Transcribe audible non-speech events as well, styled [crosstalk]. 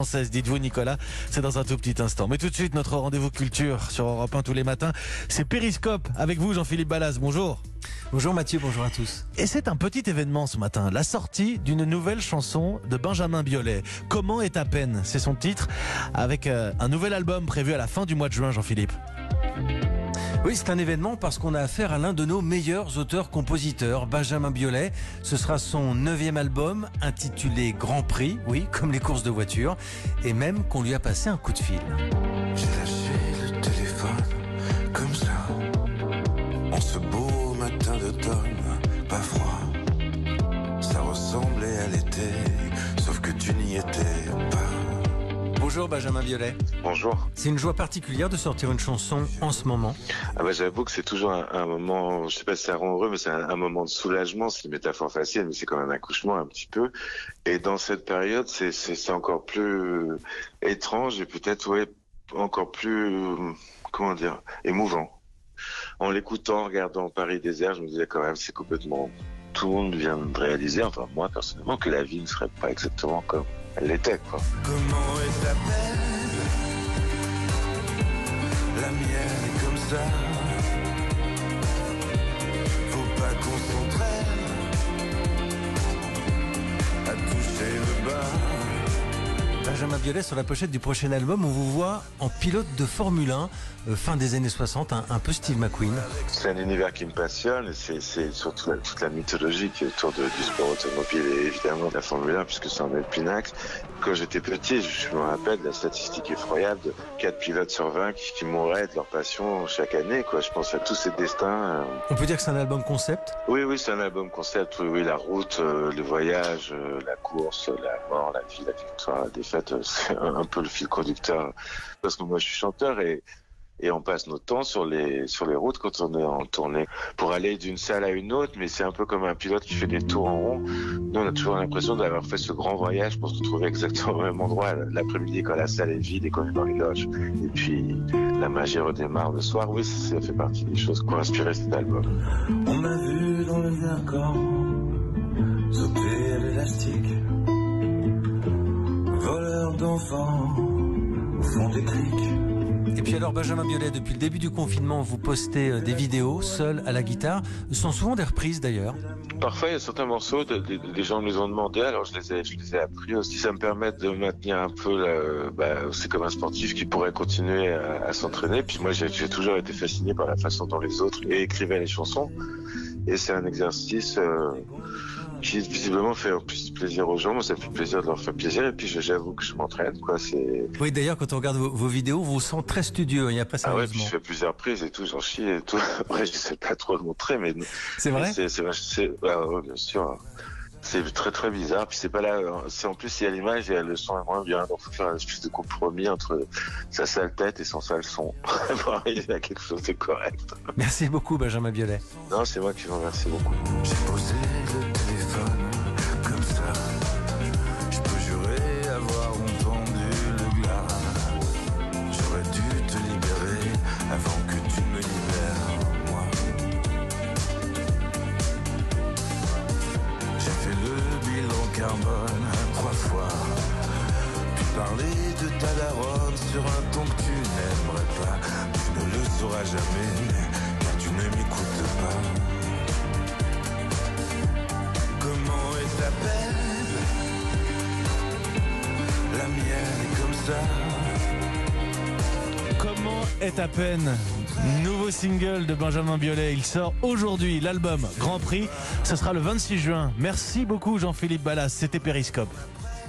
française. Dites-vous, Nicolas, c'est dans un tout petit instant. Mais tout de suite, notre rendez-vous culture sur Europe 1 tous les matins, c'est Périscope avec vous, Jean-Philippe Ballas. Bonjour. Bonjour Mathieu, bonjour à tous. Et c'est un petit événement ce matin, la sortie d'une nouvelle chanson de Benjamin Biolay. Comment est à peine C'est son titre, avec euh, un nouvel album prévu à la fin du mois de juin, Jean-Philippe. Oui, c'est un événement parce qu'on a affaire à l'un de nos meilleurs auteurs-compositeurs, Benjamin Biolay. Ce sera son neuvième album intitulé Grand Prix, oui, [laughs] comme les courses de voiture, et même qu'on lui a passé un coup de fil. J'ai lâché le téléphone comme ça. En ce beau matin d'automne, pas froid. Ça ressemblait à l'été, Bonjour Benjamin Biolay. Bonjour. C'est une joie particulière de sortir une chanson en ce moment. Ah bah j'avoue que c'est toujours un, un moment, je sais pas si ça rend heureux, mais c'est un, un moment de soulagement. C'est une métaphore facile, mais c'est comme un accouchement un petit peu. Et dans cette période, c'est encore plus étrange et peut-être ouais encore plus comment dire émouvant. En l'écoutant, en regardant Paris désert, je me disais quand même c'est complètement tout le monde vient de réaliser, enfin moi personnellement, que la vie ne serait pas exactement comme elle l'était quoi. Comment La est comme ça. Faut pas qu'on Benjamin Biolay, sur la pochette du prochain album, on vous voit en pilote de Formule 1, euh, fin des années 60, un, un peu Steve McQueen. C'est un univers qui me passionne, et c'est surtout toute la mythologie qui est autour de- du sport automobile et évidemment de la Formule 1 puisque c'est en est le pinacle. Quand j'étais petit, je, me rappelle de la statistique effroyable de 4 pilotes sur 20 qui, qui mourraient de leur passion chaque année. Quoi. Je pense à tous ces destins. euh. On peut dire que c'est un album concept? Oui, oui, c'est un album concept. Oui, oui, la route, euh, le voyage, euh, la course, la mort, la vie, la victoire, la défaite, euh, c'est un, peu le fil conducteur. Parce que moi, je suis chanteur et on passe notre temps sur les sur les routes quand on est en tournée pour aller d'une salle à une autre, mais c'est un peu comme un pilote qui fait des tours en rond. Nous, on a toujours l'impression d'avoir fait ce grand voyage pour se retrouver exactement au même endroit l'après-midi quand la salle est vide et qu'on est dans les loges. Et puis la magie redémarre le soir. Oui, ça, fait partie des choses qui ont inspiré cet album. On m'a vu dans le Vercors sauter à l'élastique. Au fond des criques. Et puis alors Benjamin Biolay, depuis le début du confinement, vous postez euh, des vidéos seul à la guitare. Ce sont souvent des reprises d'ailleurs. Parfois, il y a certains morceaux, de, de- des gens me les ont demandé, alors je les ai, je les ai appris aussi. Ça me permet de maintenir un peu, la- bah, c'est comme un sportif qui pourrait continuer à, à s'entraîner. Puis moi, j'ai toujours été fasciné par la façon dont les autres écrivaient les chansons. Et c'est un exercice euh, qui visiblement fait plus plaisir aux gens. Moi, ça me fait plaisir de leur faire plaisir. Et puis, j'avoue que je m'entraîne, quoi. C'est Oui, d'ailleurs, quand on regarde vos, vos vidéos, vous vous sentez très studieux. Il n'y a pas ah ouais, puis je fais plusieurs prises et tout, j'en chie et tout. [laughs] Après, je sais pas trop le montrer, mais C'est vrai? C'est, c'est, c'est- ah ouais, bien sûr. C'est très très bizarre. Puis c'est pas là. C'est en plus il y a l'image et le son est moins bien. Donc faut faire un espèce de compromis entre sa sale tête et son sale son [laughs] pour arriver à quelque chose de correct. Merci beaucoup Benjamin Biolay. Non, c'est moi qui vous remercie beaucoup. J'ai posé le téléphone parler de ta daronne sur un ton que tu n'aimerais pas. Tu ne le sauras jamais, car tu ne m'écoutes pas. Comment est ta peine La mienne est comme ça. Comment est à peine Nouveau single de Benjamin Biolay? Il sort aujourd'hui l'album Grand Prix. Ce sera le 26 juin. Merci beaucoup Jean-Philippe Ballas. C'était Périscope.